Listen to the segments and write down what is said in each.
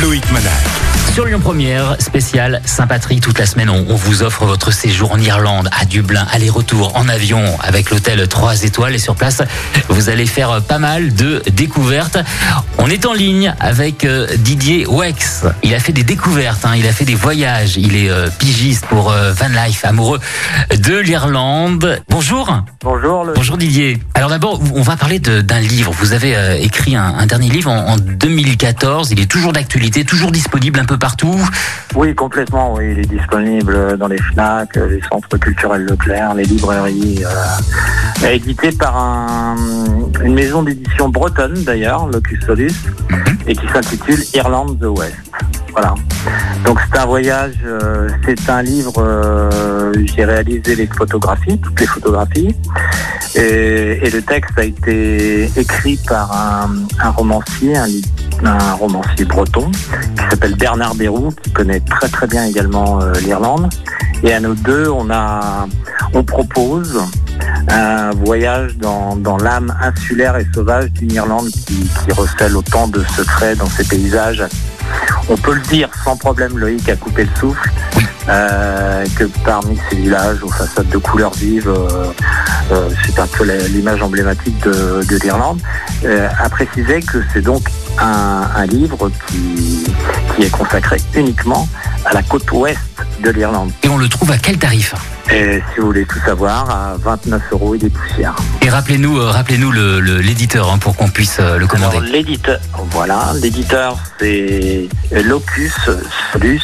Loïc Manac. Sur Lyon Première, spécial Saint-Patrick, toute la semaine, on, on vous offre votre séjour en Irlande, à Dublin, aller-retour en avion avec l'hôtel 3 étoiles. Et sur place, vous allez faire pas mal de découvertes. On est en ligne avec euh, Didier Wex. Il a fait des découvertes, hein, il a fait des voyages. Il est euh, pigiste pour euh, Van Life, amoureux de l'Irlande. Bonjour. Bonjour, le... Bonjour Didier. Alors d'abord, on va parler d'un livre. Vous avez écrit un, un dernier livre en, en 2014. Il est toujours d'actualité, toujours disponible un peu partout. Oui, complètement, oui. Il est disponible dans les FNAC, les centres culturels Leclerc, les librairies. euh, édité par un- une maison d'édition bretonne, d'ailleurs, Locus Solus, et qui s'intitule Irlande the West. Voilà. Donc c'est un voyage, euh, c'est un livre, euh, j'ai réalisé les photographies, toutes les photographies, et, le texte a été écrit par un, romancier, un, romancier breton, qui s'appelle Bernard Bérou, qui connaît très très bien également euh, l'Irlande. Et à nous deux, on a, on propose un voyage dans, l'âme insulaire et sauvage d'une Irlande qui recèle autant de secrets dans ses paysages. On peut le dire sans problème, Loïc a coupé le souffle, euh, que parmi ces villages aux façades de couleurs vives, euh, euh, c'est un peu l'image emblématique de, de l'Irlande, a précisé que c'est donc un, un livre qui, qui est consacré uniquement à la côte ouest de l'Irlande. Et on le trouve à quel tarif Et si vous voulez tout savoir, à 29 euros et des poussières. Et rappelez-nous, euh, rappelez-nous le- le- l'éditeur hein, pour qu'on puisse euh, le commander. L'éditeur, voilà, l'éditeur c'est Locus Solus,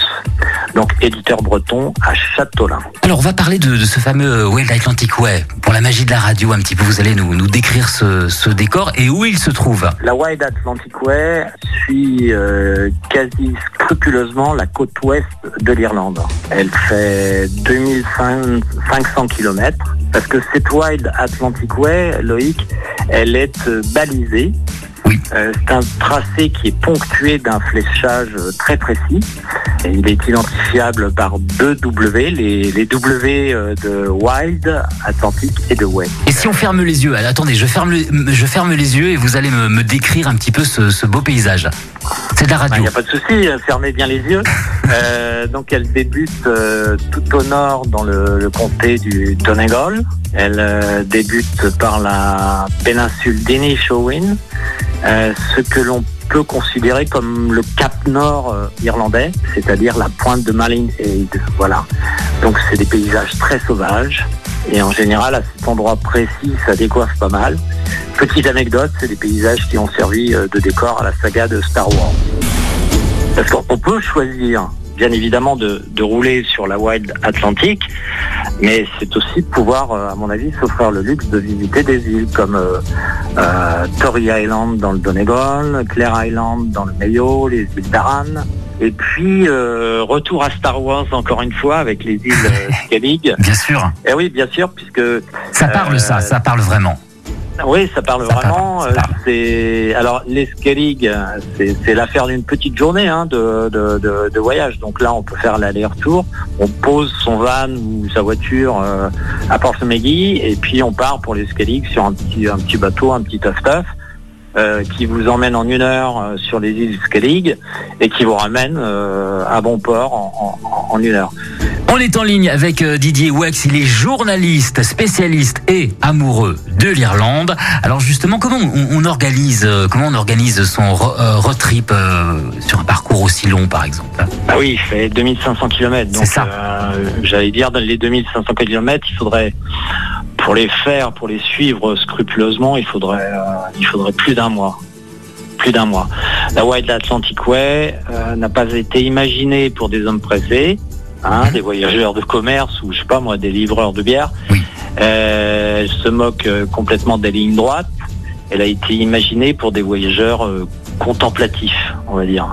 donc éditeur breton à Châteaulin. Alors on va parler de, de ce fameux Wild Atlantic Way. Pour la magie de la radio, un petit peu, vous allez nous, nous décrire ce, ce décor et où il se trouve. La Wild Atlantic Way suit euh, quasi scrupuleusement la côte ouest de l'Irlande. Elle fait 2500 km parce que cette Wild Atlantic Way, Loïc, elle est euh, balisée. Oui. Euh, c'est un tracé qui est ponctué d'un fléchage euh, très précis. Et il est identifiable par deux W, les, les W euh, de Wild, Atlantic et de Way. Et si on ferme les yeux, attendez, je ferme, le- je ferme les yeux et vous allez me, me décrire un petit peu ce, ce beau paysage. C'est de la Il n'y a pas de souci, euh, fermez bien les yeux. Euh, donc elle débute euh, tout au nord dans le, le comté du Donegal. Elle euh, débute par la péninsule d'Inishowen, euh, ce que l'on peut considérer comme le cap nord irlandais, c'est-à-dire la pointe de Malin Head. Voilà. Donc c'est des paysages très sauvages. Et en général, à cet endroit précis, ça décoiffe pas mal. Petite anecdote, c'est des paysages qui ont servi de décor à la saga de Star Wars. Parce qu'on peut choisir, bien évidemment, de, de rouler sur la Wild Atlantic, mais c'est aussi de pouvoir, euh, à mon avis, s'offrir le luxe de visiter des îles comme euh, euh, Tory Island dans le Donegal, Clare Island dans le Mayo, les îles d'Aran. Et puis, euh, retour à Star Wars encore une fois avec les îles Skellig. Bien sûr. Et oui, bien sûr, puisque Ça parle ça, ça parle vraiment. Oui, ça parle Ça vraiment. parle, ça euh, parle. C'est alors les Skellig, euh, c'est c'est l'affaire d'une petite journée hein, de, de, de- de voyage. Donc là, on peut faire l'aller-retour. On pose son van ou sa voiture euh, à Portsmouth et puis on part pour les Skellig sur un petit un petit bateau, un petit tough euh, qui vous emmène en une heure euh, sur les îles Skellig et qui vous ramène euh, à bon port en, en- en une heure. On est en ligne avec euh, Didier Wex, il est journaliste, spécialiste et amoureux de l'Irlande. Alors justement, comment on, on organise, euh, comment on organise son euh, road trip sur un parcours aussi long, par exemple? Ah oui, il fait 2500 km. Donc, C'est ça. euh, j'allais dire, dans les 2500 km, il faudrait, pour les faire, pour les suivre scrupuleusement, il faudrait, euh, il faudrait plus d'un mois. Plus d'un mois. La Wild Atlantic Way euh, n'a pas été imaginée pour des hommes pressés, hein, des voyageurs de commerce ou, je sais pas moi, des livreurs de bière. Oui. Euh, elle se moque euh, complètement des lignes droites. Elle a été imaginée pour des voyageurs euh, contemplatifs, on va dire.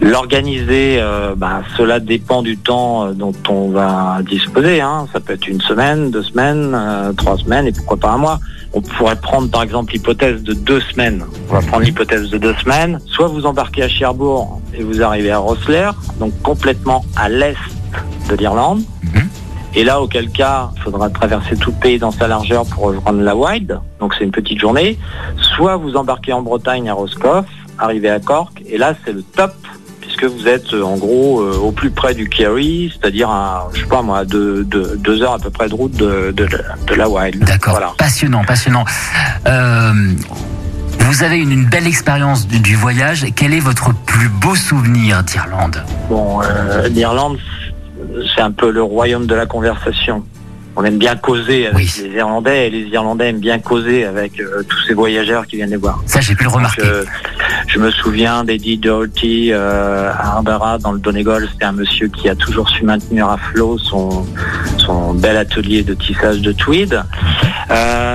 L'organiser, euh, bah, cela dépend du temps dont on va disposer. Hein. Ça peut être une semaine, deux semaines, trois semaines et pourquoi pas un mois. On pourrait prendre par exemple l'hypothèse de deux semaines. On va prendre l'hypothèse de deux semaines. Soit vous embarquez à Cherbourg et vous arrivez à Rosslare, donc complètement à l'est de l'Irlande. Mhm. Et là, auquel cas, il faudra traverser tout le pays dans sa largeur pour rejoindre la Wild. Donc c'est une petite journée. Soit vous embarquez en Bretagne à Roscoff, arrivez à Cork, et là c'est le top puisque vous êtes euh, en gros euh, au plus près du Kerry, c'est-à-dire à, je sais pas moi, deux, deux- deux heures à peu près de route de, de- de la Wild. D'accord. Voilà. Passionnant, passionnant. Euh, vous avez une, une belle expérience du, du voyage. Quel est votre plus beau souvenir d'Irlande? Bon, euh, l'Irlande, c'est un peu le royaume de la conversation. On aime bien causer avec Oui. les Irlandais et les Irlandais aiment bien causer avec euh, tous ces voyageurs qui viennent les voir. Ça, j'ai pu le remarquer. Donc, euh, je me souviens d'Eddie Doherty euh, à Harbara dans le Donegal. C'était un monsieur qui a toujours su maintenir à flot son, son bel atelier de tissage de tweed.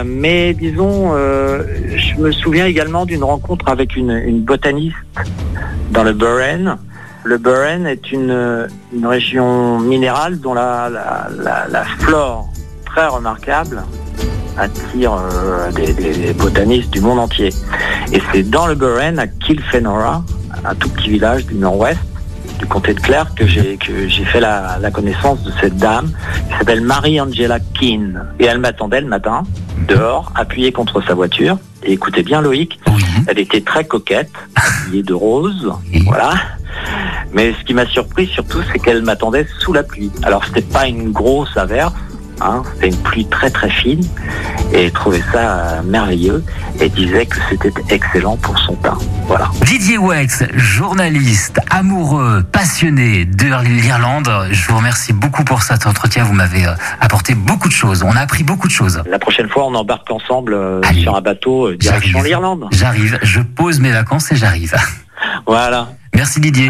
Mais disons, je me souviens également d'une rencontre avec une, une botaniste dans le Burren. Le Burren est une, une région minérale dont la, la, la, la flore très remarquable attire euh, des, botanistes du monde entier. Et c'est dans le Burren, à Kilfenora, un tout petit village du nord-ouest du comté de Clare, que j'ai que j'ai fait la, la connaissance de cette dame qui s'appelle Marie-Angela Keane. Et elle m'attendait le matin, dehors, appuyée contre sa voiture. Et écoutez bien Loïc, elle était très coquette, habillée de rose, voilà. Mais ce qui m'a surpris surtout, c'est qu'elle m'attendait sous la pluie. Alors c'était pas une grosse averse, hein, c'était une pluie très très fine, et elle trouvait ça euh, merveilleux, et disait que c'était excellent pour son teint. Voilà. Didier Wex, journaliste, amoureux, passionné de l'Irlande. Je vous remercie beaucoup pour cet entretien. Vous m'avez euh, apporté beaucoup de choses. On a appris beaucoup de choses. La prochaine fois, on embarque ensemble euh, Allez. sur un bateau direction l'Irlande. J'arrive, je pose mes vacances et j'arrive. Voilà. Merci Didier.